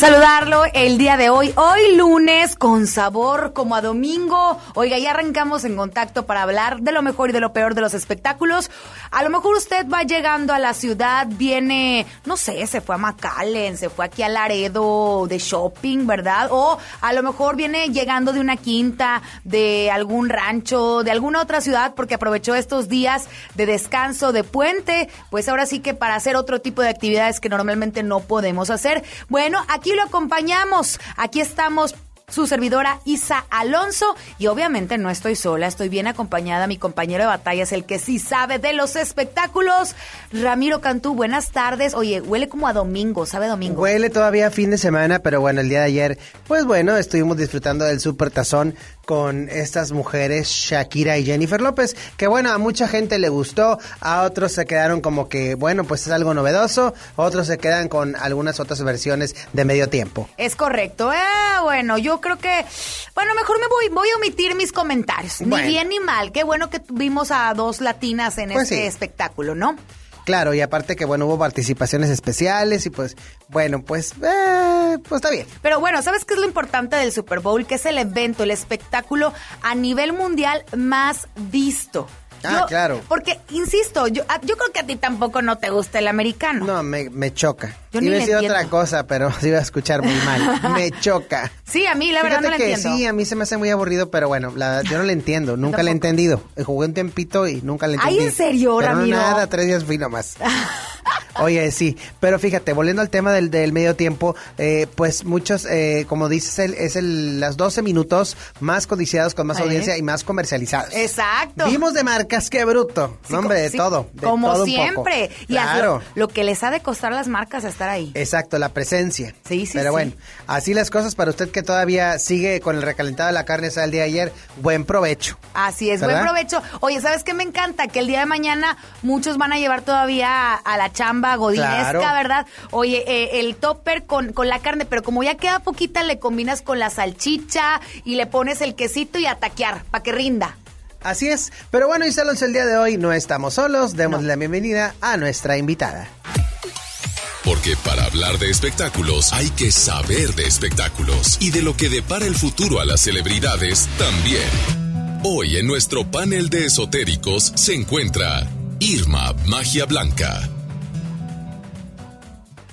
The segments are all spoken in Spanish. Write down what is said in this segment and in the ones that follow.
saludarlo el día de hoy. Hoy lunes con sabor como a domingo. Oiga, ya arrancamos en contacto para hablar de lo mejor y de lo peor de los espectáculos. A lo mejor usted va llegando a la ciudad, viene, no sé, se fue a McAllen, se fue aquí a Laredo de shopping, ¿verdad? O a lo mejor viene llegando de una quinta, de algún rancho, de alguna otra ciudad porque aprovechó estos días de descanso, de puente. Pues ahora sí que para hacer otro tipo de actividades que normalmente no podemos hacer. Bueno, aquí lo acompañamos. Aquí estamos su servidora Isa Alonso. Y obviamente no estoy sola, estoy bien acompañada. Mi compañero de batalla es el que sí sabe de los espectáculos. Ramiro Cantú, buenas tardes. Oye, huele como a domingo, ¿sabe domingo? Huele todavía fin de semana, pero bueno, el día de ayer, pues bueno, estuvimos disfrutando del Super Tazón con estas mujeres, Shakira y Jennifer López, que bueno, a mucha gente le gustó, a otros se quedaron como que, bueno, pues es algo novedoso, otros se quedan con algunas otras versiones de medio tiempo. Es correcto. Eh, bueno, yo creo que, bueno, mejor me voy, voy a omitir mis comentarios. Ni bien ni mal. Qué bueno que tuvimos a dos latinas en Pues este sí. espectáculo, ¿no? Claro, y aparte que bueno, hubo participaciones especiales y pues, bueno, pues, eh, pues está bien. Pero bueno, ¿sabes qué es lo importante del Super Bowl? Que es el evento, el espectáculo a nivel mundial más visto. Ah, claro. Porque, insisto, yo, yo creo que a ti tampoco no te gusta el americano. No, me, me choca. Yo iba a decir otra cosa, pero se iba a escuchar muy mal. Me choca. Sí, a mí la verdad Fíjate no lo que entiendo. sí, a mí se me hace muy aburrido, pero bueno, la verdad, yo no le entiendo, nunca le he tampoco. entendido. Jugué un tiempito y nunca le Ay, entendí. ¿en serio, pero Ramiro? No, nada, tres días fui nomás. Oye, sí, pero fíjate, volviendo al tema del, del medio tiempo, eh, pues muchos, eh, como dices, el- es el, las 12 minutos más codiciados, con más audiencia y más comercializados. Exacto. Vimos de marcas, qué bruto. Sí, no, hombre, co- de sí, todo. de como todo un poco. siempre. Y Claro. lo, lo que les ha de costar las marcas estar ahí. Exacto, la presencia. Sí, sí, Pero sí. bueno, así las cosas para usted que todavía sigue con el recalentado de la carne esa del día de ayer, buen provecho. Así es, ¿Verdad? buen provecho. Oye, ¿sabes qué me encanta? Que el día de mañana muchos van a llevar todavía a la chamba godinesca, Claro. ¿verdad? Oye, eh, el topper con, con la carne, pero como ya queda poquita, le combinas con la salchicha y le pones el quesito y a taquear, para que rinda. Así es. Pero bueno, y Alonso, el día de hoy no estamos solos. Demos la bienvenida a nuestra invitada. Porque para hablar de espectáculos hay que saber de espectáculos y de lo que depara el futuro a las celebridades también. Hoy en nuestro panel de esotéricos se encuentra Irma Magia Blanca.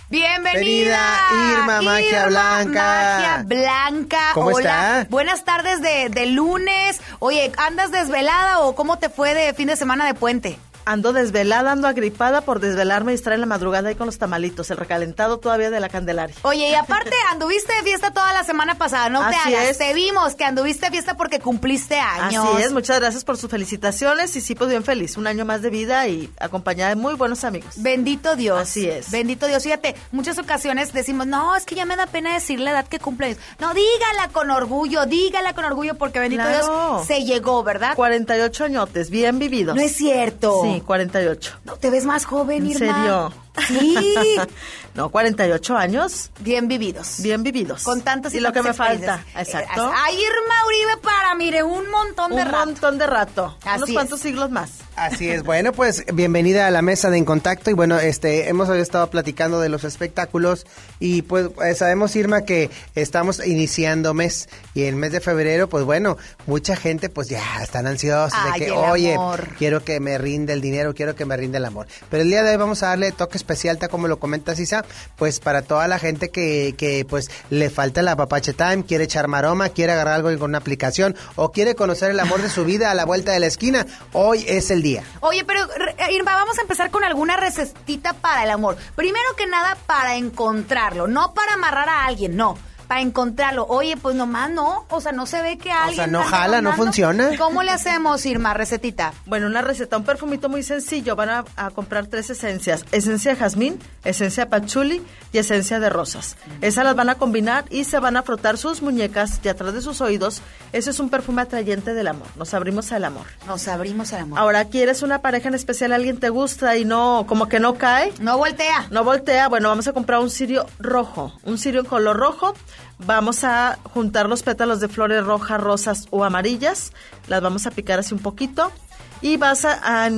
Bienvenida, Bienvenida, Irma Magia Blanca. Magia Blanca. ¿Cómo Hola. está? Buenas tardes de, de lunes. Oye, ¿andas desvelada o cómo te fue de fin de semana de puente? Ando desvelada, ando agripada por desvelarme y estar en la madrugada ahí con los tamalitos, el recalentado todavía de la Candelaria. Oye, y aparte anduviste de fiesta toda la semana pasada, no te Así hagas. es. Te vimos que anduviste de fiesta porque cumpliste años. Así es, muchas gracias por sus felicitaciones y sí, pues bien feliz. Un año más de vida y acompañada de muy buenos amigos. Bendito Dios. Así es. Bendito Dios. Fíjate, muchas ocasiones decimos, no, es que ya me da pena decir la edad que cumple. No, dígala con orgullo, dígala con orgullo porque bendito Claro. Dios se llegó, ¿verdad? 48 añotes, bien vividos. No es cierto. Sí, 48. No, te ves más joven, ¿En Irma. serio? Sí. no, 48 años, Bien vividos. bien vividos. Con tantas y Y lo que me falta, exacto. Eh, Ay, Irma Uribe para, mire, un montón de Un rato. montón de rato. Así unos es. cuantos siglos más. Así es, bueno, pues bienvenida a la mesa de En Contacto y bueno, este hemos estado platicando de los espectáculos y pues eh, sabemos Irma que estamos iniciando mes y el mes de febrero, pues bueno, mucha gente pues ya están ansiosos Ay, de que, oye, amor. quiero que me rinde el dinero, quiero que me rinde el amor. Pero el día de hoy vamos a darle toque especial, tal como lo comentas Isa, pues para toda la gente que, que pues le falta la papache time, quiere echar maroma, quiere agarrar algo con una aplicación o quiere conocer el amor de su vida a la vuelta de la esquina, hoy es el día. Oye, pero re- Irma, vamos a empezar con alguna recetita para el amor. Primero que nada, para encontrarlo, no para amarrar a alguien, no. Para encontrarlo. Oye, pues nomás no. O sea, no se ve que alguien. no anda jala, no funciona. ¿Cómo le hacemos, Irma? Recetita. Bueno, una receta, un perfumito muy sencillo. Van a, a comprar tres esencias. Esencia de jazmín, esencia de patchouli y esencia de rosas. Esas las van a combinar y se van a frotar sus muñecas y atrás de sus oídos. Ese es un perfume atrayente del amor. Nos abrimos al amor. Nos abrimos al amor. Ahora, ¿quieres una pareja en especial? ¿Alguien te gusta y no, como que no cae? No voltea. No voltea, bueno, vamos a comprar un cirio rojo, un cirio en color rojo. Vamos a juntar los pétalos de flores rojas, rosas o amarillas. Las vamos a picar así un poquito. Y vas a, a-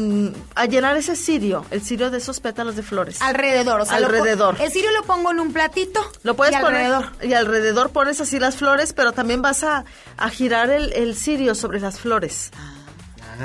a llenar ese cirio, el cirio de esos pétalos de flores. Alrededor, o sea, lo Alrededor. el cirio lo pongo en un platito. Lo puedes y poner alrededor. y alrededor pones así las flores, pero también vas a, a girar el, el cirio sobre las flores.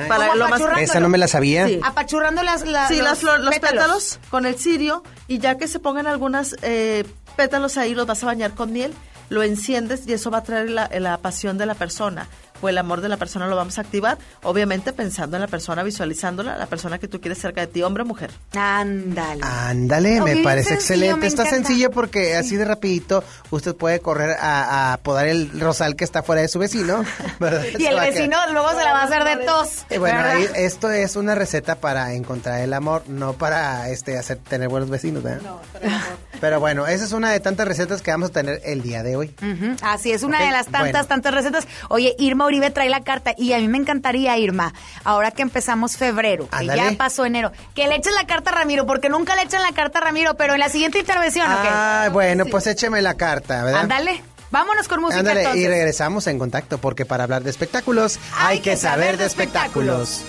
Para Como lo más. Esa no me la sabía. Sí. Apachurrando las, la- sí, los, las flor- los pétalos. pétalos. con el cirio y ya que se pongan algunas eh, pétalos ahí, los vas a bañar con miel, lo enciendes y eso va a traer la, la pasión de la persona. O el amor de la persona lo vamos a activar, obviamente pensando en la persona, visualizándola, la persona que tú quieres cerca de ti, hombre o mujer. Ándale. Ándale, me parece sencillo, excelente. me Está sencillo porque así de rapidito usted puede correr a, a podar el rosal que está fuera de su vecino. ¿verdad? Y el vecino luego se la va a hacer de tos. Eh, bueno, esto es una receta para encontrar el amor, no para este hacer tener buenos vecinos, ¿verdad? Pero bueno, esa es una de tantas recetas que vamos a tener el día de hoy. Así es, una de las tantas, bueno. tantas recetas. Oye, Irma Uribe trae la carta y a mí me encantaría, Irma, ahora que empezamos febrero, que ya pasó enero, que le eches la carta a Ramiro, porque nunca le echan la carta a Ramiro, pero en la siguiente intervención, ¿ok? Ah, bueno, pues écheme la carta, ¿verdad? Ándale, vámonos con música Ándale, entonces. y regresamos en contacto, porque para hablar de espectáculos hay, que saber de espectáculos.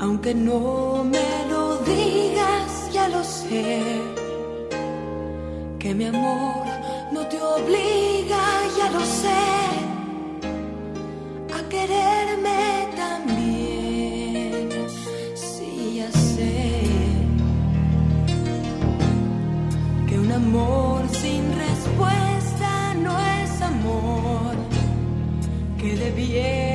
Aunque no me lo digas, ya lo sé, que mi amor no te obliga, ya lo sé a quererme también. Sí, ya sé que un amor sin respuesta no es amor, que debiera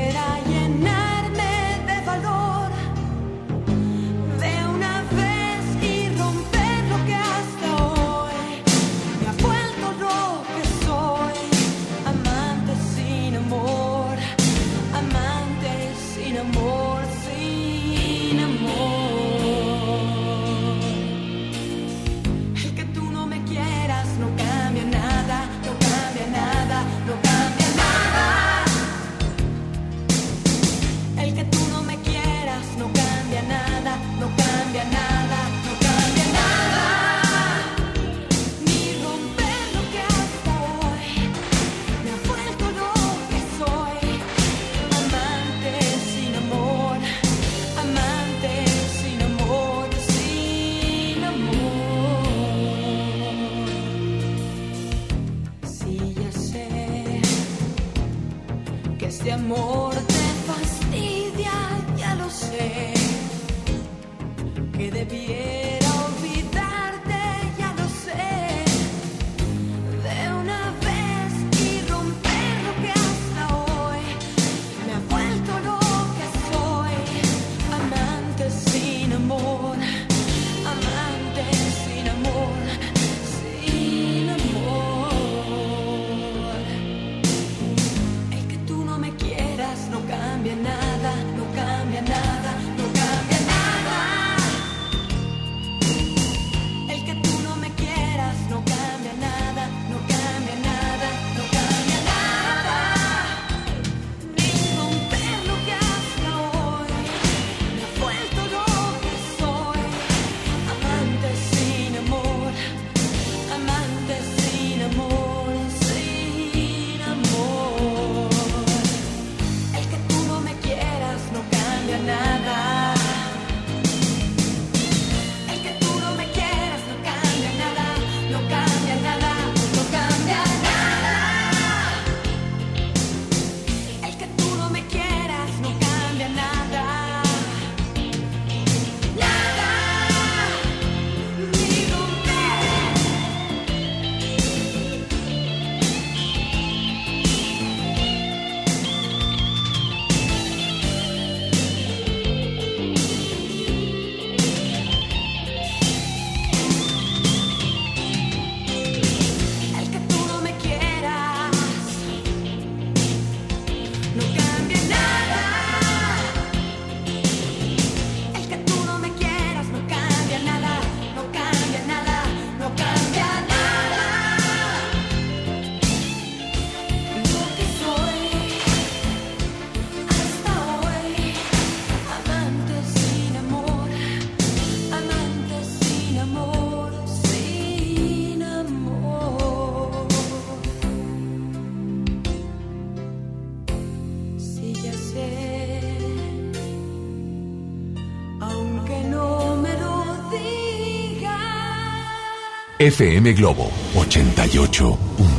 que FM Globo 88.1.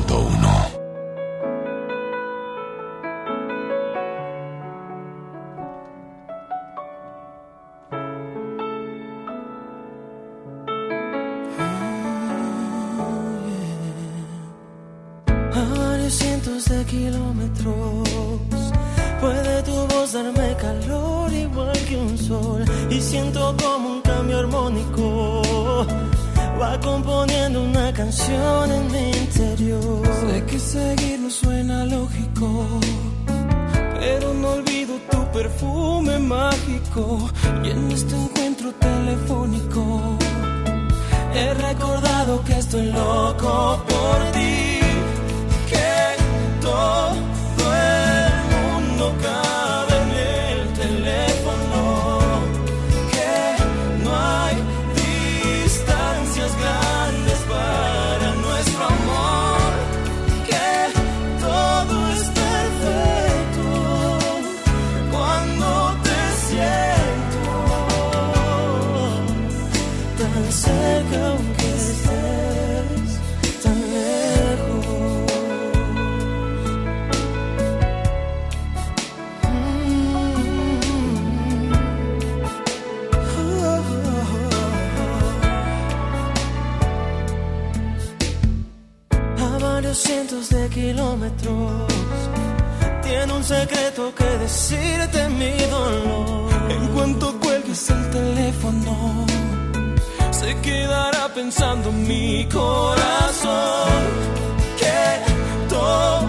cientos de kilómetros tiene un secreto que decirte mi dolor. En cuanto cuelgues el teléfono, se quedará pensando mi corazón que todo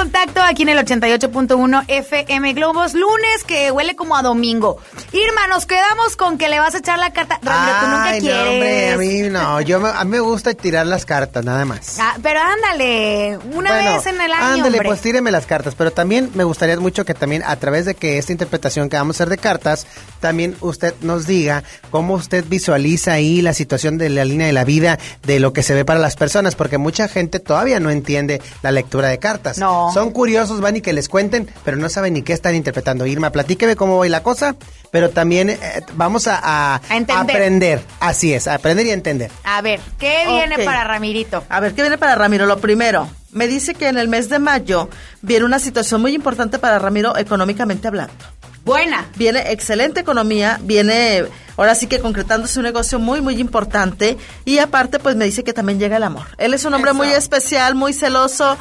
contacto aquí en el 88.1 FM Globos, lunes que huele como a domingo. Irma, nos quedamos con que le vas a echar la carta. Ramiro, tú nunca Ay, no, quieres. hombre, a mí no, yo me- a mí me gusta tirar las cartas, nada más. Ah, pero ándale, una Bueno, vez en el año, Ándale, hombre. pues tíreme las cartas. Pero también me gustaría mucho que también a través de que esta interpretación que vamos a hacer de cartas, también usted nos diga cómo usted visualiza ahí la situación de la línea de la vida, de lo que se ve para las personas, porque mucha gente todavía no entiende la lectura de cartas. No. Son curiosos, van y que les cuenten, pero no saben ni qué están interpretando. Irma, platíqueme cómo va la cosa, pero también eh, vamos a, a- A entender. aprender. Así es, a aprender y a entender. A ver, ¿qué viene para Ramirito? A ver, ¿qué viene para Ramiro? Lo primero, me dice que en el mes de mayo viene una situación muy importante para Ramiro económicamente hablando. Buena. Viene excelente economía, viene ahora sí que concretándose un negocio muy, muy importante y aparte pues me dice que también llega el amor. Él es un hombre muy especial, muy celoso,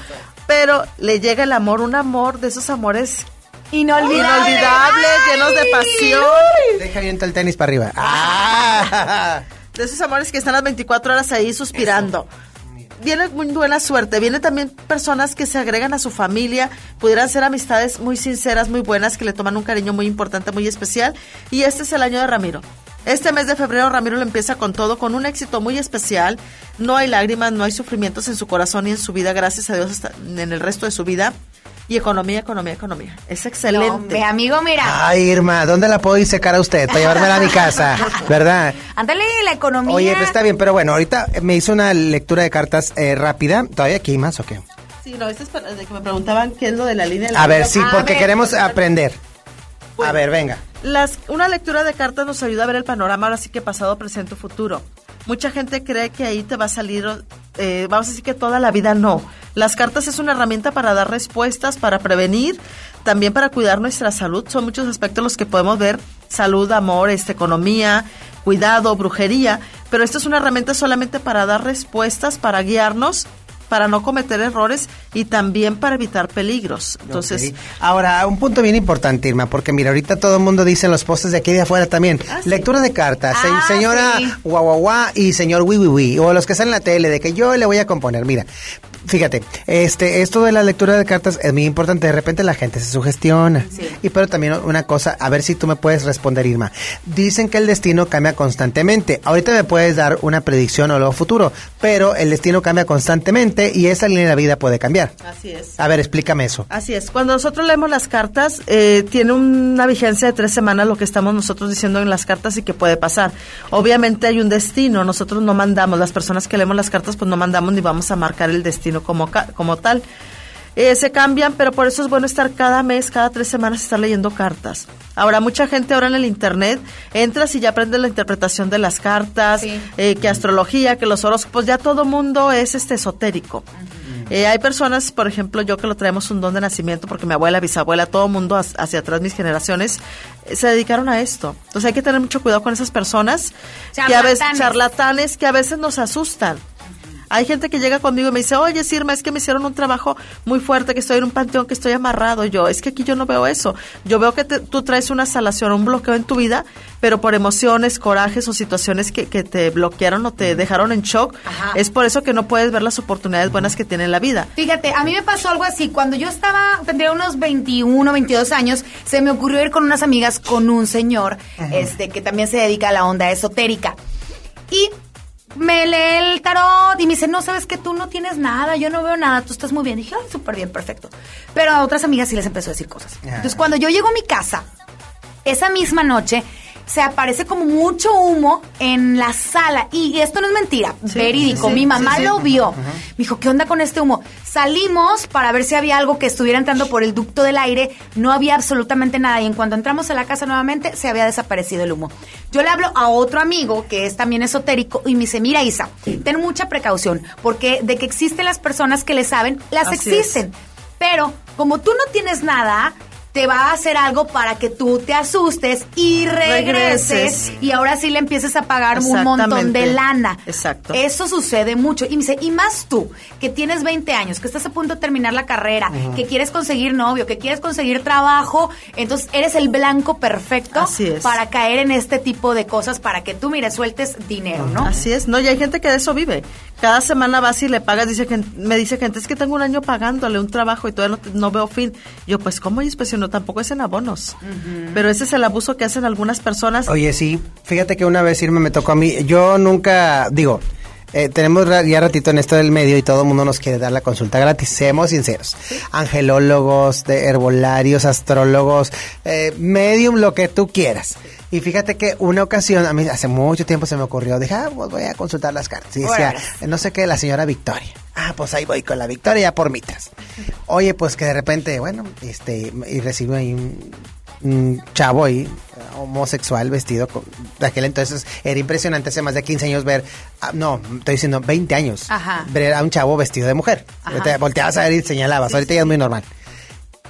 pero le llega el amor, un amor de esos amores Inolvidable. inolvidables, llenos de pasión. Deja bien el tenis para arriba. Ah. De esos amores que están las 24 horas ahí suspirando. Viene muy buena suerte. Viene también personas que se agregan a su familia. Pudieran ser amistades muy sinceras, muy buenas, que le toman un cariño muy importante, muy especial. Y este es el año de Ramiro. Este mes de febrero Ramiro lo empieza con todo, con un éxito muy especial. No hay lágrimas, no hay sufrimientos en su corazón y en su vida, gracias a Dios, hasta en el resto de su vida. Y economía, economía, economía. Es No, excelente. mi amigo, mira. Ay, Irma, ¿dónde la puedo ir secar a usted para llevármela a mi casa? ¿Verdad? Ándale, la economía. Oye, pues está bien, pero bueno, ahorita me hizo una lectura de cartas eh, rápida. ¿Todavía aquí hay más o qué? Sí, no, esto es para- de que me preguntaban qué es lo de la línea. de la A ver, sí, porque ver. queremos aprender. Bueno. A ver, venga. Las, una lectura de cartas nos ayuda a ver el panorama ahora sí que pasado, presente o futuro. Mucha gente cree que ahí te va a salir, eh, vamos a decir que toda la vida no. Las cartas es una herramienta para dar respuestas, para prevenir, también para cuidar nuestra salud. Son muchos aspectos los que podemos ver, salud, amor, este, economía, cuidado, brujería, pero esto es una herramienta solamente para dar respuestas, para guiarnos, para no cometer errores y también para evitar peligros. Entonces, Ok. Ahora, un punto bien importante, Irma, porque mira, ahorita todo el mundo dice en los postes de aquí de afuera también, Ah, sí. lectura de cartas, Ah, señora guau guau guau y señor wi wi wi, o los que están en la tele, de que yo le voy a componer, mira, fíjate, este, esto de la lectura de cartas es muy importante, de repente la gente se sugestiona, y pero también una cosa, a ver si tú me puedes responder, Irma, dicen que el destino cambia constantemente, ahorita me puedes dar una predicción o lo futuro, pero el destino cambia constantemente y esa línea de la vida puede cambiar. así es. A ver, explícame eso. Así es. Cuando nosotros leemos las cartas, eh, tiene una vigencia de tres semanas lo que estamos nosotros diciendo en las cartas y que puede pasar. Obviamente hay un destino. Nosotros no mandamos, las personas que leemos las cartas, pues no mandamos ni vamos a marcar el destino como, ca- como tal. Eh, se cambian, pero por eso es bueno estar cada mes, cada tres semanas, estar leyendo cartas. Ahora, mucha gente ahora en el Internet entras y ya aprendes la interpretación de las cartas, Sí. eh, que astrología, que los horóscopos, ya todo mundo es este esotérico. Eh, hay personas, por ejemplo, yo que lo traemos un don de nacimiento, porque mi abuela, bisabuela, todo mundo hacia atrás, mis generaciones, eh, se dedicaron a esto. Entonces hay que tener mucho cuidado con esas personas que a veces, charlatanes, que a veces nos asustan. Hay gente que llega conmigo y me dice, oye, Sirma, es que me hicieron un trabajo muy fuerte, que estoy en un panteón, que estoy amarrado. Yo, es que aquí yo no veo eso. Yo veo que te- tú traes una salación, un bloqueo en tu vida, pero por emociones, corajes o situaciones que, que te bloquearon o te dejaron en shock. Ajá. Es por eso que no puedes ver las oportunidades buenas que tiene la vida. Fíjate, a mí me pasó algo así. Cuando yo estaba, tendría unos 21, 22 años, se me ocurrió ir con unas amigas con un señor este que también se dedica a la onda esotérica. Y me lee el tarot y me dice, no, sabes que tú no tienes nada, yo no veo nada, tú estás muy bien. dije, ay, súper bien, perfecto. Pero a otras amigas sí les empezó a decir cosas. Entonces, cuando yo llego a mi casa, esa misma noche se aparece como mucho humo en la sala. Y esto no es mentira, Sí, verídico. sí, Mi mamá lo vio. Me dijo, ¿qué onda con este humo? Salimos para ver si había algo que estuviera entrando por el ducto del aire. No había absolutamente nada. Y en cuanto entramos a la casa nuevamente, se había desaparecido el humo. Yo le hablo a otro amigo que es también esotérico y me dice, mira Isa, ten mucha precaución, porque de que existen las personas que le saben, las Así existen. Pero como tú no tienes nada, te va a hacer algo para que tú te asustes y regreses, Regreses. y ahora sí le empieces a pagar un montón de lana. Exacto. Eso sucede mucho. Y me dice, y más tú, que tienes 20 años, que estás a punto de terminar la carrera, que quieres conseguir novio, que quieres conseguir trabajo, entonces eres el blanco perfecto para caer en este tipo de cosas, para que tú, mire, sueltes dinero, ¿no? Así es, no, y hay gente que de eso vive. Cada semana vas y le pagas, dice que me dice gente, es que tengo un año pagándole un trabajo y todavía no, te- no veo fin. Yo, pues, ¿cómo? Y pues, si no, tampoco es en abonos. Pero ese es el abuso que hacen algunas personas. Oye, sí, fíjate que una vez irme me tocó a mí. Yo nunca, digo, eh, tenemos ya ratito en esto del medio y todo el mundo nos quiere dar la consulta gratis, seamos sinceros. Angelólogos, de herbolarios, astrólogos, eh, medium, lo que tú quieras. Y fíjate que una ocasión, a mí hace mucho tiempo se me ocurrió, dije, ah, pues voy a consultar las cartas. Y decía, no sé qué, la señora Victoria. Ah, pues ahí voy con la Victoria ya por mitras. Oye, pues que de repente, bueno, este, y recibo ahí un, un chavo ahí, homosexual, vestido con, de aquel entonces era impresionante, hace más de 15 años ver, ah, no, estoy diciendo 20 años, Ajá. ver a un chavo vestido de mujer. Ajá. Te volteabas a ver y señalabas, ahorita ya es muy normal.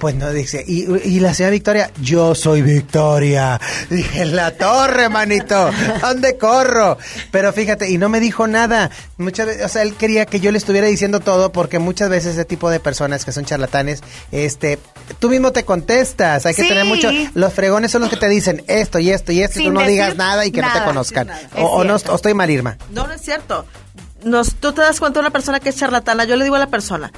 Pues no, dice, y, y la señora Victoria, yo soy Victoria. Dije, en la torre, manito, ¿dónde corro? Pero fíjate, y no me dijo nada. Muchas veces, o sea, él quería que yo le estuviera diciendo todo, porque muchas veces ese tipo de personas que son charlatanes, este, tú mismo te contestas. Hay que Sí. tener mucho, los fregones son los que te dicen esto y esto y esto, y tú no digas nada y que no te conozcan. O, no, o estoy mal, Irma. No, no es cierto. Nos, tú te das cuenta de una persona que es charlatana. Yo le digo a la persona,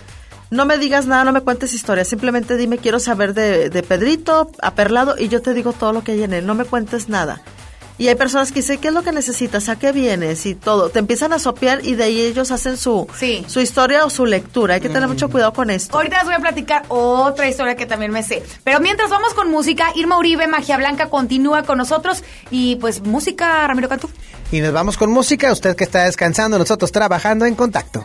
no me digas nada, no me cuentes historias. Simplemente dime, quiero saber de, de Pedrito, a Perlado, y yo te digo todo lo que hay en él. No me cuentes nada. Y hay personas que dicen, ¿qué es lo que necesitas? ¿A qué vienes? Y todo. Te empiezan a sopear y de ahí ellos hacen su, Sí. su historia o su lectura. Hay que tener mucho cuidado con esto. Ahorita les voy a platicar otra historia que también me sé. Pero mientras vamos con música, Irma Uribe, Magia Blanca, continúa con nosotros. Y pues música, Ramiro Cantú. Y nos vamos con música, usted que está descansando, nosotros trabajando en contacto.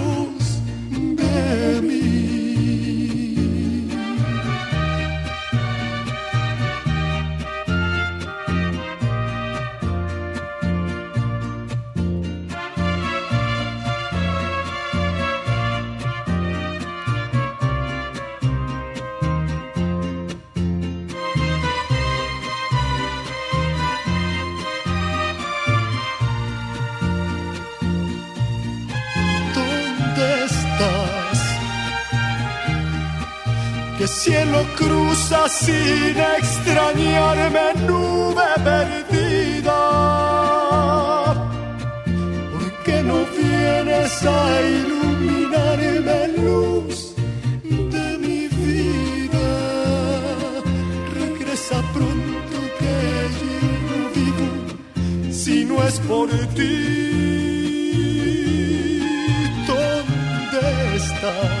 cielo cruza sin extrañarme nube perdida. ¿Por qué no vienes a iluminarme luz de mi vida? Regresa pronto que yo no vivo si no es por ti. ¿Dónde estás?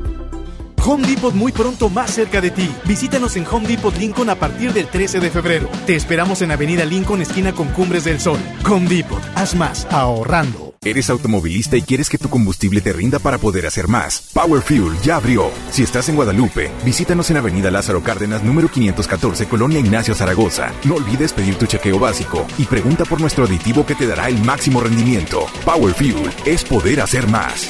Home Depot muy pronto más cerca de ti. Visítanos en Home Depot Lincoln a partir del 13 de febrero. Te esperamos en Avenida Lincoln, esquina con Cumbres del Sol. Home Depot, haz más ahorrando. ¿Eres automovilista y quieres que tu combustible te rinda para poder hacer más? Power Fuel ya abrió. Si estás en Guadalupe, visítanos en Avenida Lázaro Cárdenas, número 514, Colonia Ignacio Zaragoza. No olvides pedir tu chequeo básico y pregunta por nuestro aditivo que te dará el máximo rendimiento. Power Fuel es poder hacer más.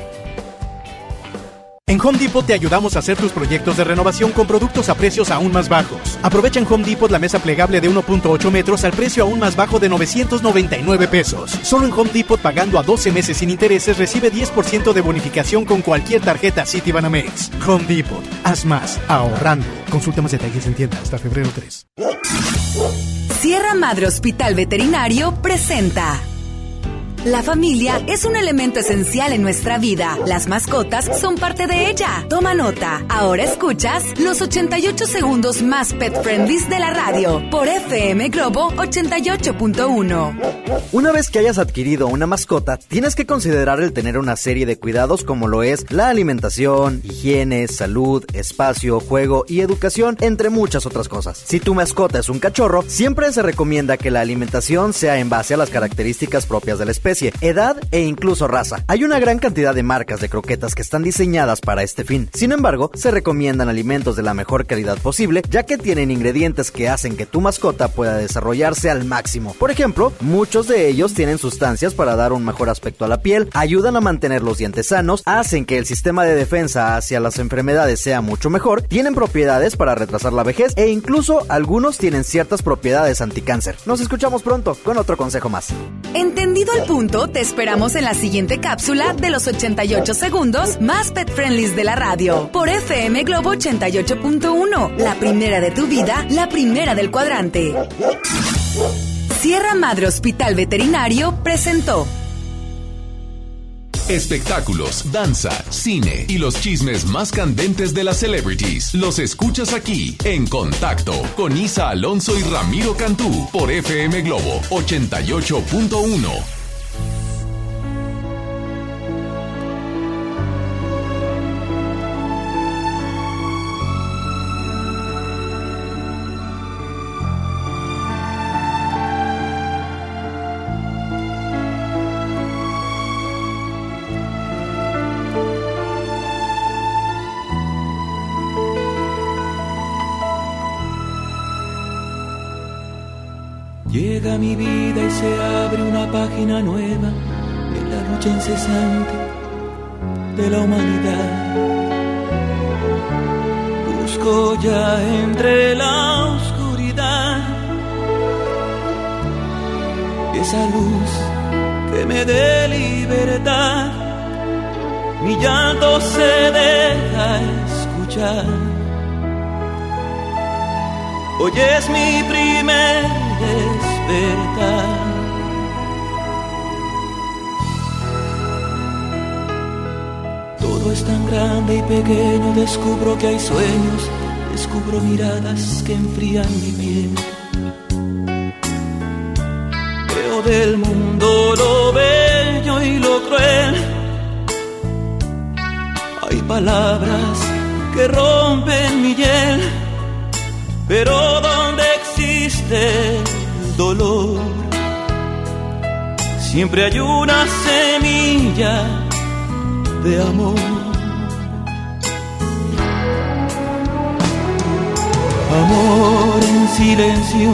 En Home Depot te ayudamos a hacer tus proyectos de renovación con productos a precios aún más bajos. Aprovecha en Home Depot la mesa plegable de 1.8 metros al precio aún más bajo de 999 pesos. Solo en Home Depot pagando a 12 meses sin intereses recibe 10% de bonificación con cualquier tarjeta Citibanamex. Home Depot, haz más ahorrando. Consulta más detalles en tienda hasta febrero 3. Sierra Madre Hospital Veterinario presenta. La familia es un elemento esencial en nuestra vida. Las mascotas son parte de ella. Toma nota. Ahora escuchas los 88 segundos más pet friendly de la radio por FM Globo 88.1. Una vez que hayas adquirido una mascota, tienes que considerar el tener una serie de cuidados como lo es la alimentación, higiene, salud, espacio, juego y educación, entre muchas otras cosas. Si tu mascota es un cachorro, siempre se recomienda que la alimentación sea en base a las características propias de la especie, edad e incluso raza. Hay una gran cantidad de marcas de croquetas que están diseñadas para este fin. Sin embargo, se recomiendan alimentos de la mejor calidad posible, ya que tienen ingredientes que hacen que tu mascota pueda desarrollarse al máximo. Por ejemplo, muchos de ellos tienen sustancias para dar un mejor aspecto a la piel, ayudan a mantener los dientes sanos, hacen que el sistema de defensa hacia las enfermedades sea mucho mejor, tienen propiedades para retrasar la vejez e incluso algunos tienen ciertas propiedades anticáncer. Nos escuchamos pronto con otro consejo más. Entendido al punto te esperamos en la siguiente cápsula de los 88 segundos más pet friendlies de la radio. Por FM Globo 88.1, la primera de tu vida, la primera del cuadrante. Sierra Madre Hospital Veterinario presentó. Espectáculos, danza, cine y los chismes más candentes de las celebrities. Los escuchas aquí en Contacto con Isa Alonso y Ramiro Cantú por FM Globo 88.1. página nueva en la lucha incesante de la humanidad. Busco ya entre la oscuridad esa luz que me dé libertad. Mi llanto se deja escuchar. Hoy es mi primer despertar. Todo es tan grande y pequeño, descubro que hay sueños, descubro miradas que enfrían mi piel. Veo del mundo lo bello y lo cruel. Hay palabras que rompen mi hiel, pero donde existe el dolor, siempre hay una semilla de amor. Amor en silencio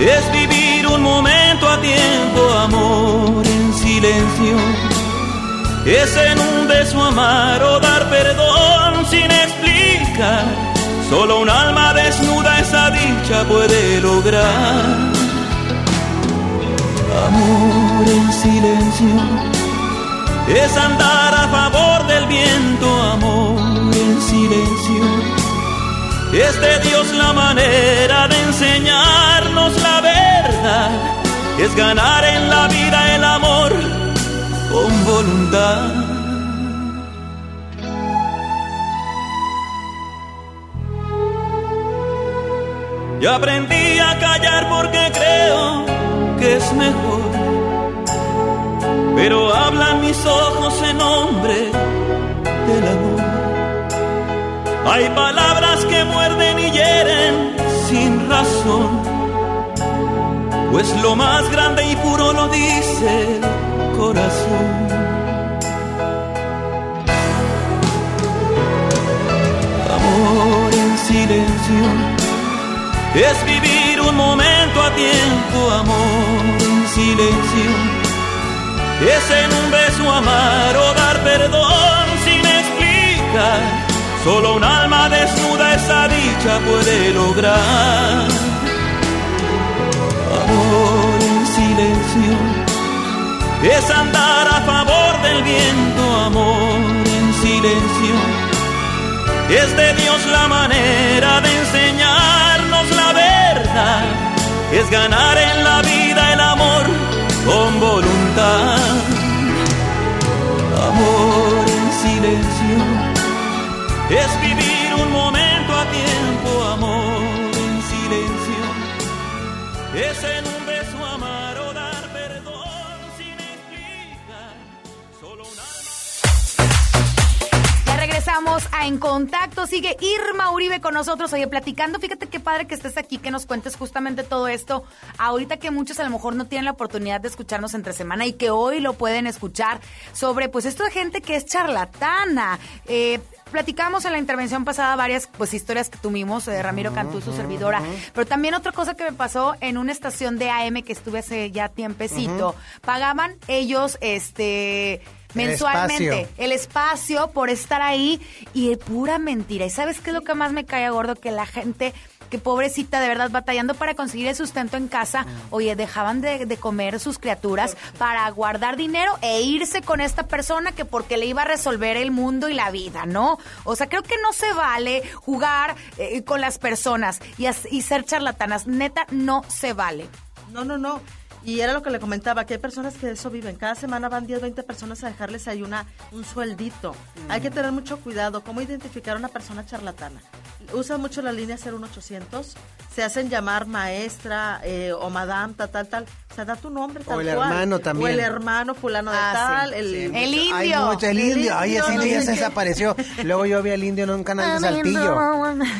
es vivir un momento a tiempo, amor en silencio es en un beso amar o dar perdón sin explicar. Solo un alma desnuda esa dicha puede lograr. Amor en silencio es andar a favor del viento, amor en silencio. Es de Dios la manera de enseñarnos la verdad. Es ganar en la vida el amor con voluntad. Y aprendí a callar porque creo que es mejor. Pero hablan mis ojos en nombre del amor. Hay palabras que muerden y hieren sin razón. Pues lo más grande y puro lo dice el corazón. Amor en silencio es vivir un momento a tiempo, amor en silencio. Es en un beso amar o dar perdón sin explicar. Solo un alma desnuda esa dicha puede lograr. Amor en silencio es andar a favor del viento, amor en silencio. Es de Dios la manera de enseñarnos la verdad. Es ganar en la vida el amor con voluntad. Amor en silencio. Es vivir regresamos a En Contacto. Sigue Irma Uribe con nosotros. Oye, platicando. Fíjate qué padre que estés aquí, que nos cuentes justamente todo esto. Ahorita que muchos a lo mejor no tienen la oportunidad de escucharnos entre semana y que hoy lo pueden escuchar sobre, pues, esto de gente que es charlatana. Eh, Platicamos en la intervención pasada varias pues historias que tuvimos de Ramiro Cantú, su servidora, pero también otra cosa que me pasó en una estación de AM que estuve hace ya tiempecito. Pagaban ellos este mensualmente. espacio. El espacio por estar ahí y es pura mentira. ¿Y sabes qué es lo que más me cae gordo? Que la gente que pobrecita de verdad batallando para conseguir el sustento en casa, oye, dejaban de, de comer sus criaturas para guardar dinero e irse con esta persona que porque le iba a resolver el mundo y la vida, ¿no? O sea, creo que no se vale jugar eh, con las personas y, as- y ser charlatanas. Neta, no se vale. No, no, no. Y era lo que le comentaba, que hay personas que de eso viven. Cada semana van 10, 20 personas a dejarles ahí una, un sueldito. Hay que tener mucho cuidado. ¿Cómo identificar a una persona charlatana? Usan mucho la línea 01800. Se hacen llamar maestra eh, o madame, tal, tal, tal. O sea, da tu nombre, tal O el cual. hermano también. O el hermano fulano de Ah, tal. sí, el, sí. El Hay indio. mucho- el indio. Ay, ese no indio ya se desapareció. Luego yo vi al indio en un canal de Ay, Saltillo.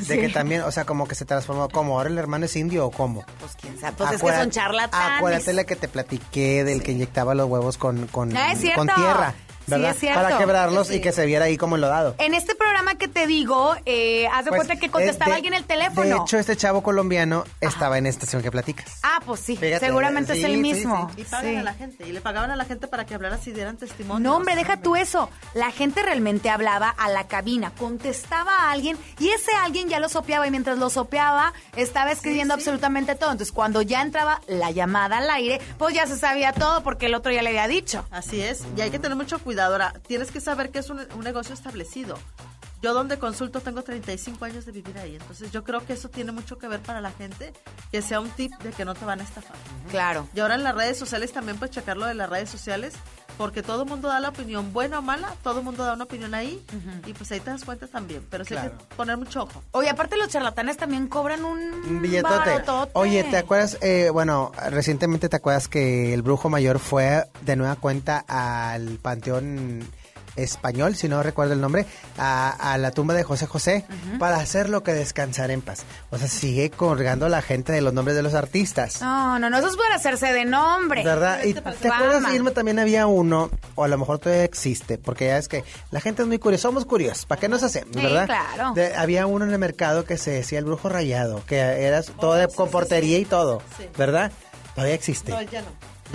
De que también, o sea, como que se transformó. ¿Cómo? ¿Ahora el hermano es indio o cómo? Pues quién sabe. Pues es que Acuérdate- son charlatanes. Acuérdate la que te platiqué del que inyectaba los huevos con, con, Ah, es cierto. con tierra. Sí, ¿Verdad? es cierto. Para quebrarlos Sí. y que se viera ahí como enlodado. En este programa que te digo, eh, haz de Pues, cuenta que eh, contestaba de- alguien el teléfono. De hecho, este chavo colombiano estaba en esta estación que platicas. ah, pues sí, Fíjate, seguramente sí, es el sí, mismo. Y pagan Sí. a la gente. Y le pagaban a la gente para que hablara si dieran testimonio. No, hombre, deja tú eso. La gente realmente hablaba a la cabina, contestaba a alguien y ese alguien ya lo sopeaba y mientras lo sopeaba estaba escribiendo absolutamente todo. Entonces, cuando ya entraba la llamada al aire, pues ya se sabía todo porque el otro ya le había dicho. Así es, y hay que tener mucho cuidado. Ahora, tienes que saber que es un, un negocio establecido. Yo donde consulto tengo 35 años de vivir ahí, entonces yo creo que eso tiene mucho que ver para la gente, que sea un tip de que no te van a estafar. Claro. Y ahora en las redes sociales también puedes checar lo de las redes sociales, porque todo el mundo da la opinión, buena o mala, todo el mundo da una opinión ahí, y pues ahí te das cuenta también, pero sí hay que poner mucho ojo. Oye, aparte los charlatanes también cobran un, Un billetote. barotote. Oye, ¿te acuerdas? eh, bueno, recientemente te acuerdas que el brujo mayor fue de nueva cuenta al panteón español, si no recuerdo el nombre, a, a la tumba de José José para hacer lo que descansar en paz. O sea, sigue colgando a la gente de los nombres de los artistas. No, no, no, eso es para hacerse de nombre. ¿Verdad? Y Pues te acuerdas. Irma, también había uno, o a lo mejor todavía existe, porque ya es que la gente es muy curiosa, somos curiosos, ¿para qué nos hacemos, Sí, verdad? claro. De- había uno en el mercado que se decía el brujo rayado, que era todo de con portería y todo, Sí. ¿verdad? Todavía existe. No, ya no.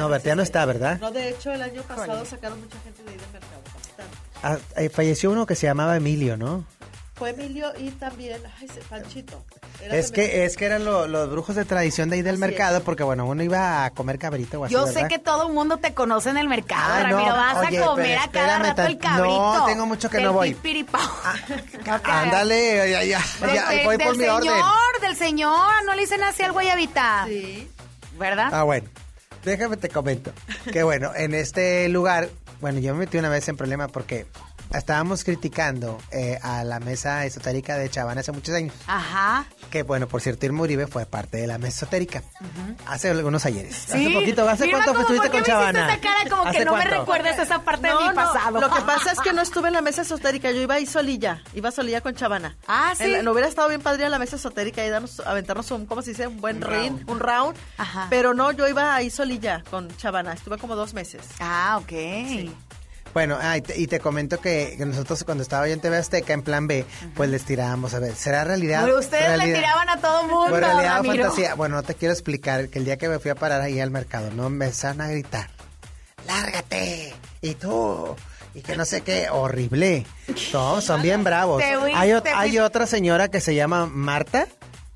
No, ya no está, ¿verdad? No, de hecho, el año pasado sacaron mucha gente de ahí del mercado. Ah, eh, falleció uno que se llamaba Emilio, ¿no? Fue Emilio y también, ay, Panchito. Era Es que, es que eran lo- los brujos de tradición de ahí del Así mercado, es. porque bueno, uno iba a comer cabrito o así, Yo ¿verdad? sé que todo el mundo te conoce en el mercado, Ah, no, Ramiro. Vas oye, a comer a cada rato el tan- no, cabrito. tengo mucho que del no voy. pipiripao. Ándale, ya, ya, Del, ya, del- voy por mi señor, orden. del señor. No le dicen así al guayabita. Sí. ¿Verdad? Ah, bueno. Déjame te comento. Que bueno, en este lugar, bueno, yo me metí una vez en problema porque estábamos criticando eh, a la mesa esotérica de Chavana hace muchos años. Ajá. Que bueno, por cierto, Irma Uribe fue parte de la mesa esotérica. Hace algunos ayeres. Sí. Hace poquito, ¿hace Irma, cuánto ¿cómo- estuviste con me Chavana? esta cara como que ¿Hace no me recuerdas esa parte No, de mi no, pasado. Lo que pasa es que no estuve en la mesa esotérica, yo iba ahí solilla, iba solilla con Chavana. Ah, ¿sí? La- no hubiera estado bien padre a la mesa esotérica y darnos, aventarnos un, ¿cómo se dice? Un buen ring, un round. Ajá. Pero no, yo iba ahí solilla con Chavana, estuve como dos meses. Ah, ok. Bueno, ah, y, te, y te comento que, que nosotros cuando estaba yo en TV Azteca, en plan B, pues les tirábamos, a ver, ¿será realidad? Pero ustedes le realidad? tiraban a todo mundo, Pues realidad o fantasía. Bueno, no te quiero explicar que el día que me fui a parar ahí al mercado, no me empezaron a gritar, lárgate, y tú, y que no sé qué, horrible. Todos son bien bravos. Hay, hay otra señora que se llama Marta.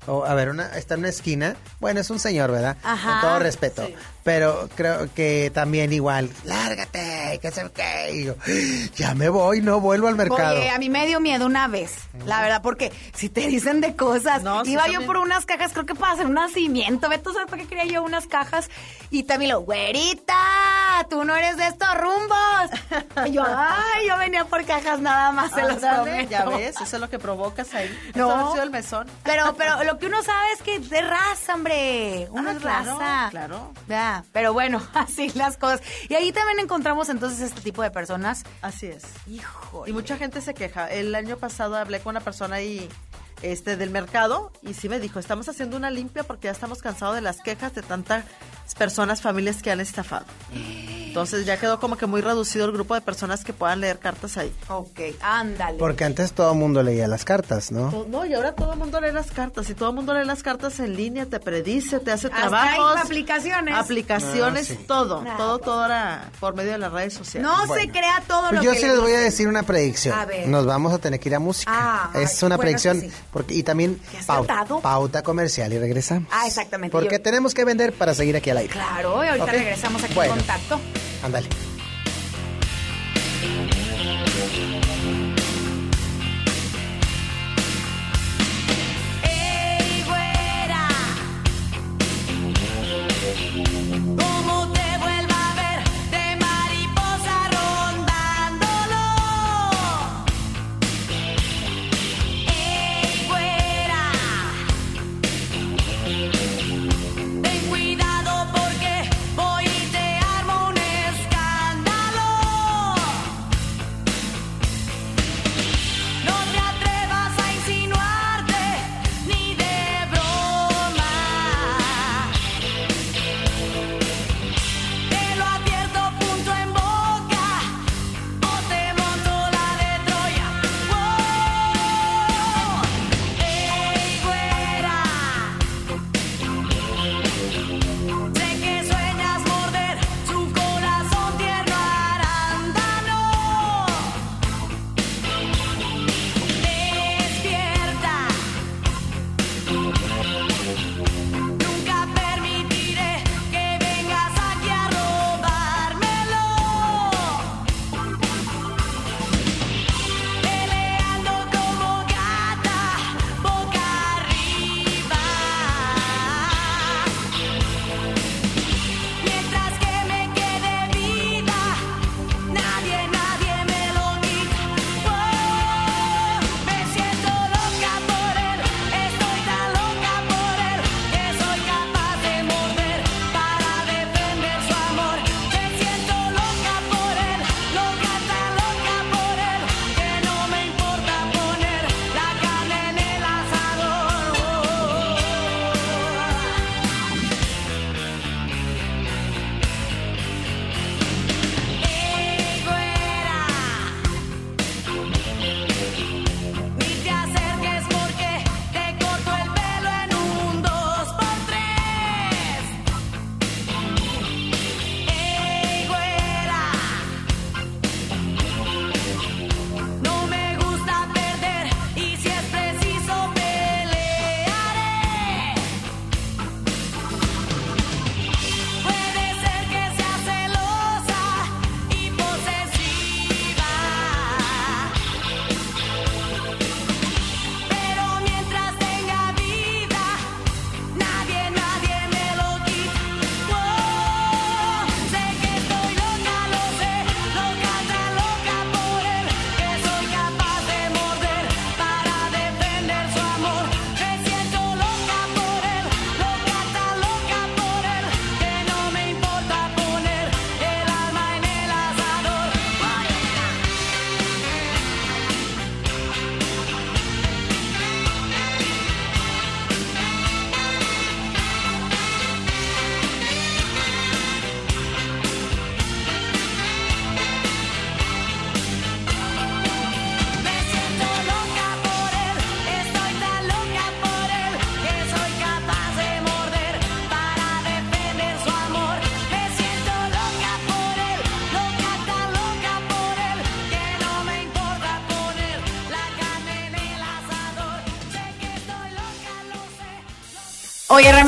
O, a ver, una, está en una esquina. Bueno, es un señor, ¿verdad? Ajá. Con todo respeto. Pero creo que también igual, lárgate, que sé qué. Y yo, ya me voy, no vuelvo al mercado. Oye, a mí me dio miedo una vez, la verdad, porque si te dicen de cosas, iba yo también. por unas cajas, creo que para hacer un nacimiento, ve tú sabes para qué quería yo unas cajas, y también lo, güerita, tú no eres de estos rumbos. Y yo, ay, yo venía por cajas nada más, se los prometo. ya ves, eso es lo que provocas ahí. No. Eso ha sido el mesón. Pero, pero lo que uno sabe es que es de raza, hombre. Uno Ah, es claro, raza. claro. Pero bueno, así las cosas. Y ahí también encontramos entonces este tipo de personas. Así es. Hijo. Y mucha gente se queja. El año pasado hablé con una persona ahí este, del mercado y sí me dijo, estamos haciendo una limpia porque ya estamos cansados de las quejas de tantas personas, familias que han estafado. Entonces ya quedó como que muy reducido el grupo de personas que puedan leer cartas ahí. Ok, ándale. Porque antes todo el mundo leía las cartas, ¿no? No, y ahora todo el mundo lee las cartas y todo el mundo lee las cartas en línea, te predice, te hace Hasta trabajos, hay aplicaciones. aplicaciones, Ah, sí. todo, Nah, todo, todo ahora por medio de las redes sociales. No se crea todo Pues lo yo que sí le les voy a decir una predicción. A ver. Nos vamos a tener que ir a música. Ah, es una bueno, predicción. sí. Porque, y también ¿Qué has pau- cantado? pauta comercial y regresamos. Ah, exactamente. Porque Yo- tenemos que vender para seguir aquí al aire. Claro, y ahorita regresamos aquí Bueno. en contacto. Ándale.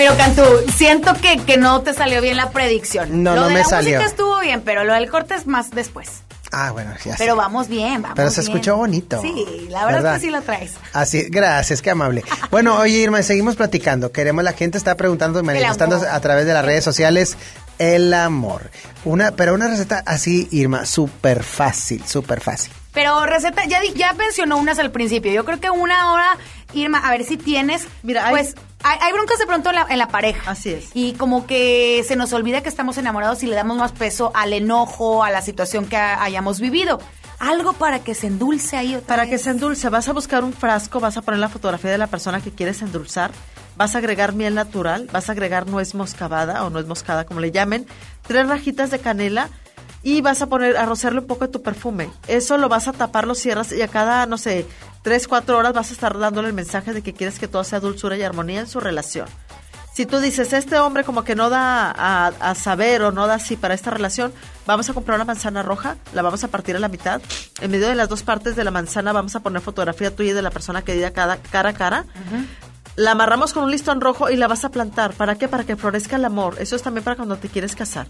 Ramiro Cantú, siento que, que no te salió bien la predicción. No, lo no de me la salió. música estuvo bien, pero lo del corte es más después. Ah, bueno, ya sé. Pero vamos bien, vamos Pero se bien. escuchó bonito. Sí, la verdad, ¿Verdad? es que sí lo traes. Así, gracias, qué amable. Bueno, oye Irma, seguimos platicando. Queremos, la gente está preguntando y manifestando a través de las redes sociales el amor. Una, pero una receta así, Irma, súper fácil, súper fácil. Pero receta, ya, ya mencionó unas al principio. Yo creo que una hora, Irma, a ver si tienes. Mira, hay- pues hay, hay broncas de pronto en la, en la pareja. Así es. Y como que se nos olvida que estamos enamorados y le damos más peso al enojo, a la situación que ha- hayamos vivido. Algo para que se endulce ahí otra Para vez. que se endulce, vas a buscar un frasco, vas a poner la fotografía de la persona que quieres endulzar, vas a agregar miel natural, vas a agregar nuez moscabada o nuez moscada, como le llamen, tres rajitas de canela, y vas a poner, a rociarle un poco de tu perfume. Eso lo vas a tapar, lo cierras y a cada, no sé, tres, cuatro horas vas a estar dándole el mensaje de que quieres que todo sea dulzura y armonía en su relación. Si tú dices, este hombre como que no da a, saber o no da así para esta relación, vamos a comprar una manzana roja, la vamos a partir a la mitad. En medio de las dos partes de la manzana vamos a poner fotografía tuya y de la persona querida cada, cara a cara. La amarramos con un listón rojo y la vas a plantar. ¿Para qué? Para que florezca el amor. Eso es también para cuando te quieres casar.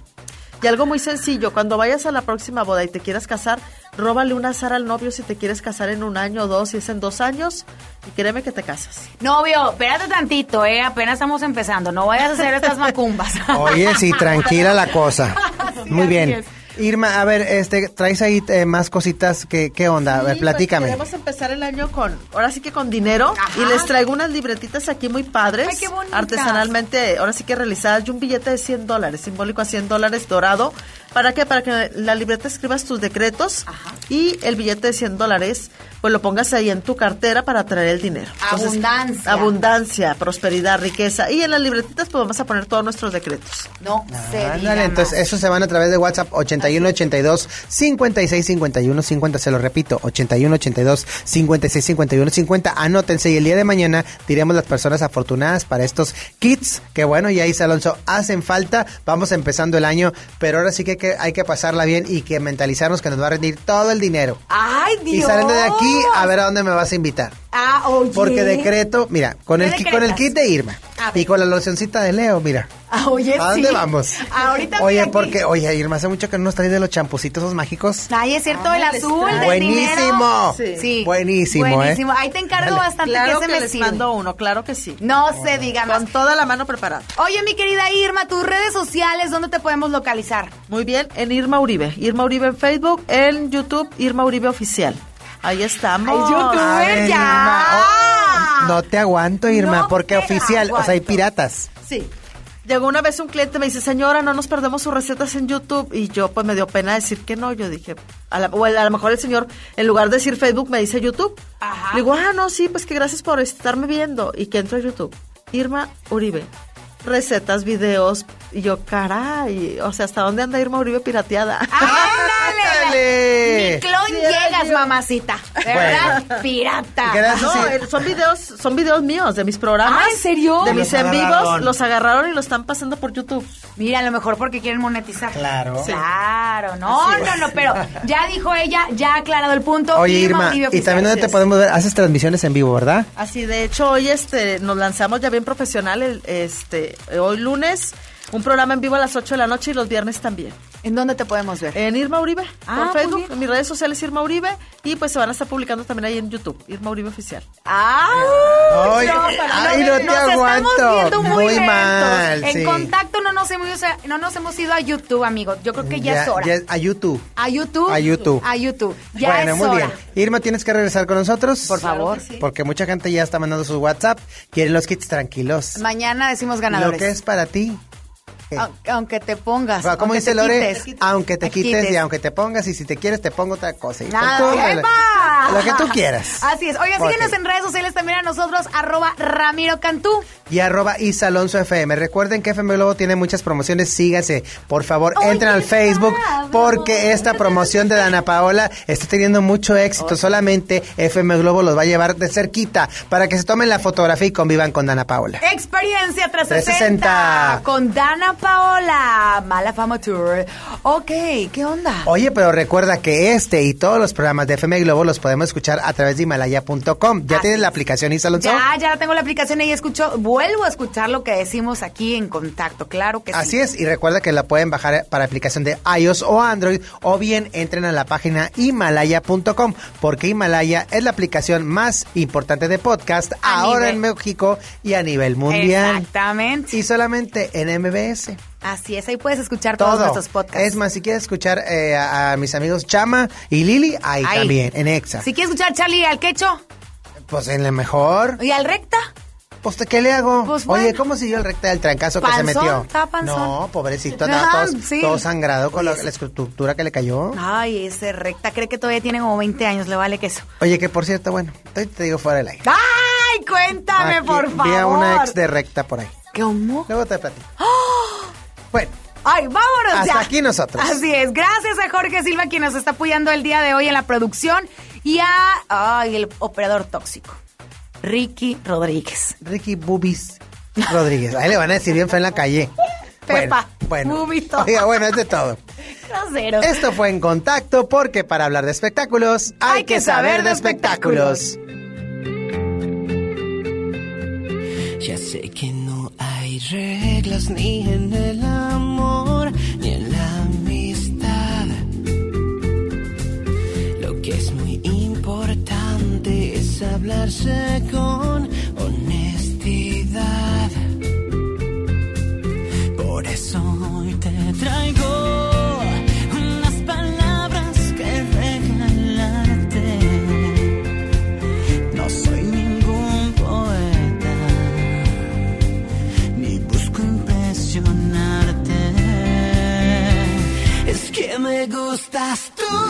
Y algo muy sencillo, cuando vayas a la próxima boda y te quieras casar, róbale una azar al novio si te quieres casar en un año o dos, si es en dos años, y créeme que te casas. Novio, espérate tantito, eh, apenas estamos empezando, no vayas a hacer estas macumbas. Oye, sí, tranquila la cosa. Muy bien. Irma, a ver, este, traes ahí eh, más cositas. ¿Qué, qué onda? A ver, Sí, platícame. Pues queremos empezar el año con, ahora sí que con dinero. Y les traigo unas libretitas aquí muy padres. Ay, qué bonitas. Artesanalmente, ahora sí que realizadas. Y un billete de 100 dólares, simbólico a 100 dólares dorado. ¿Para qué? Para que la libreta escribas tus decretos. Y el billete de 100 dólares, pues lo pongas ahí en tu cartera para traer el dinero. Abundancia. Abundancia, prosperidad, riqueza. Y en las libretitas, pues vamos a poner todos nuestros decretos. No se diga Ándale, entonces eso se van a través de WhatsApp 81 82 56 51 50, se lo repito, 81 82 56 51 50. Anótense y el día de mañana diremos las personas afortunadas para estos kits que bueno, ya dice Alonso, hacen falta. Vamos empezando el año, pero ahora sí que hay que, hay que pasarla bien y que mentalizarnos que nos va a rendir todo el dinero. Ay, Dios. Y saliendo de aquí, a ver a dónde me vas a invitar. Ah, oye. Porque decreto, mira, con ¿Qué el, con el kit de Irma y con la locioncita de Leo, mira. Ah, oye, ¿A dónde sí. vamos? Ahorita Oye, porque, oye, Irma, hace mucho que no nos traes de los champucitos esos mágicos. Ay, es cierto, el Ah, azul del Buenísimo. dinero. Sí. Buenísimo, ¿eh? Buenísimo. Ahí te encargo Dale. bastante Claro que que se me les sirve. mando uno, claro que sí. No se diga más. Con toda la mano preparada. Oye, mi querida Irma, tus redes sociales, ¿dónde te podemos localizar? Muy bien, en Irma Uribe. Irma Uribe en Facebook, en YouTube, Irma Uribe Oficial. Ahí estamos. Ay, youtuber, Ay, ya. Irma, oh, no te aguanto, Irma, No porque oficial, o sea, hay piratas. Sí. Llegó una vez un cliente, me dice, señora, no nos perdemos sus recetas en YouTube. Y yo, pues, me dio pena decir que no. Yo dije, a, la- o a lo mejor el señor, en lugar de decir Facebook, me dice YouTube. Ajá. Le digo, ah, no, sí, pues que gracias por estarme viendo. Y que entro a YouTube. Irma Uribe. Recetas, videos. Y yo, caray. O sea, ¿hasta dónde anda Irma Uribe pirateada? ¡Ándale! ¡Ándale! Ni clon Sí, llegas, yo. mamacita. ¿De verdad? Pirata. Gracias. No, sí. son videos, son videos míos de mis programas. Ah, ¿en serio? De Los mis en vivos, agarraron. los agarraron y los están pasando por YouTube. Mira, a lo mejor porque quieren monetizar. Claro. Claro, no, no, no, pero ya dijo ella, ya ha aclarado el punto. Oye, Irma, y también donde te podemos ver, haces transmisiones en vivo, ¿verdad? Así, de hecho, hoy este nos lanzamos ya bien profesional, el, este, hoy lunes, un programa en vivo a las 8 de la noche y los viernes también. ¿En dónde te podemos ver? En Irma Uribe, Ah, por Facebook, en mis redes sociales Irma Uribe, y pues se van a estar publicando también ahí en YouTube, Irma Uribe Oficial. ¡Ay! Ay, no, ay, no te nos aguanto. Estamos viendo muy, Muy mal, En sí. contacto no nos, hemos, no nos hemos ido a YouTube, amigos. Yo creo que ya, es hora. ya- a YouTube. A YouTube. A YouTube. A YouTube. Ya bueno, es muy hora. bien. Irma, tienes que regresar con nosotros. Por favor. Porque mucha gente ya está mandando sus WhatsApp. Quieren los kits tranquilos. Mañana decimos Lo ganadores. que es para ti. Aunque te pongas. ¿Cómo aunque dice Lore? quites. Aunque te quites, quites. y aunque te pongas y si te quieres te pongo otra cosa. Y Nada, tú, lo- ¡epa! lo que tú quieras. Así es. Oye, Ok. síguenos en redes sociales también a nosotros, arroba Ramiro Cantú. Y arroba Isalonso FM. Recuerden que FM Globo tiene muchas promociones. Síganse. Por favor, entren al Facebook porque esta promoción de Dana Paola está teniendo mucho éxito. Solamente FM Globo los va a llevar de cerquita para que se tomen la fotografía y convivan con Dana Paola. Experiencia 360, 360. con Dana Paola, Mala Fama Tour. Ok, ¿qué onda? Oye, pero recuerda que este y todos los programas de FM Globo los podemos escuchar a través de Himalaya.com. ¿Ya Así tienes la aplicación Isalonso? Ya, ya tengo la aplicación y escucho, vuelvo a escuchar lo que decimos aquí en contacto, claro que sí. Así es, y recuerda que la pueden bajar para aplicación de iOS o Android, o bien entren a la página himalaya.com, porque Himalaya es la aplicación más importante de podcast A ahora nivel- en México y a nivel mundial. Exactamente. Y solamente en MBS. Así es, ahí puedes escuchar todos Todo. nuestros podcasts. Es más, si quieres escuchar eh, a, a mis amigos Chama y Lili, ahí, Ahí. también, en Exa. Si quieres escuchar Charlie al quecho Pues en la mejor. y al recta, Pues, ¿qué le hago? Pues, Oye. ¿cómo siguió el recta del trancazo que se metió? No, pobrecito, Ajá, todo, sí. todo sangrado con la, la estructura que le cayó. Ay, ese recta, cree que todavía tiene como 20 años, le vale queso. Oye, que por cierto, bueno, te, te digo fuera del aire. ¡Ay, cuéntame, Aquí por favor! Vi a una ex de recta por ahí. ¿Cómo? Luego te platico. Bueno, Ay, vámonos Hasta ya. aquí nosotros. Así es. Gracias a Jorge Silva, quien nos está apoyando el día de hoy en la producción. Y a ay, el operador tóxico, Ricky Rodríguez. Ricky Bubis Rodríguez. Ahí le van a decir bien feo en la calle. Pepa. Bueno, bueno. Oiga, bueno, es de todo. Grosero. Esto fue En Contacto porque para hablar de espectáculos hay, que saber de espectáculos. Ya sé que no reglas ni en el amor ni en la amistad. Lo que es muy importante es hablarse con gustas tú.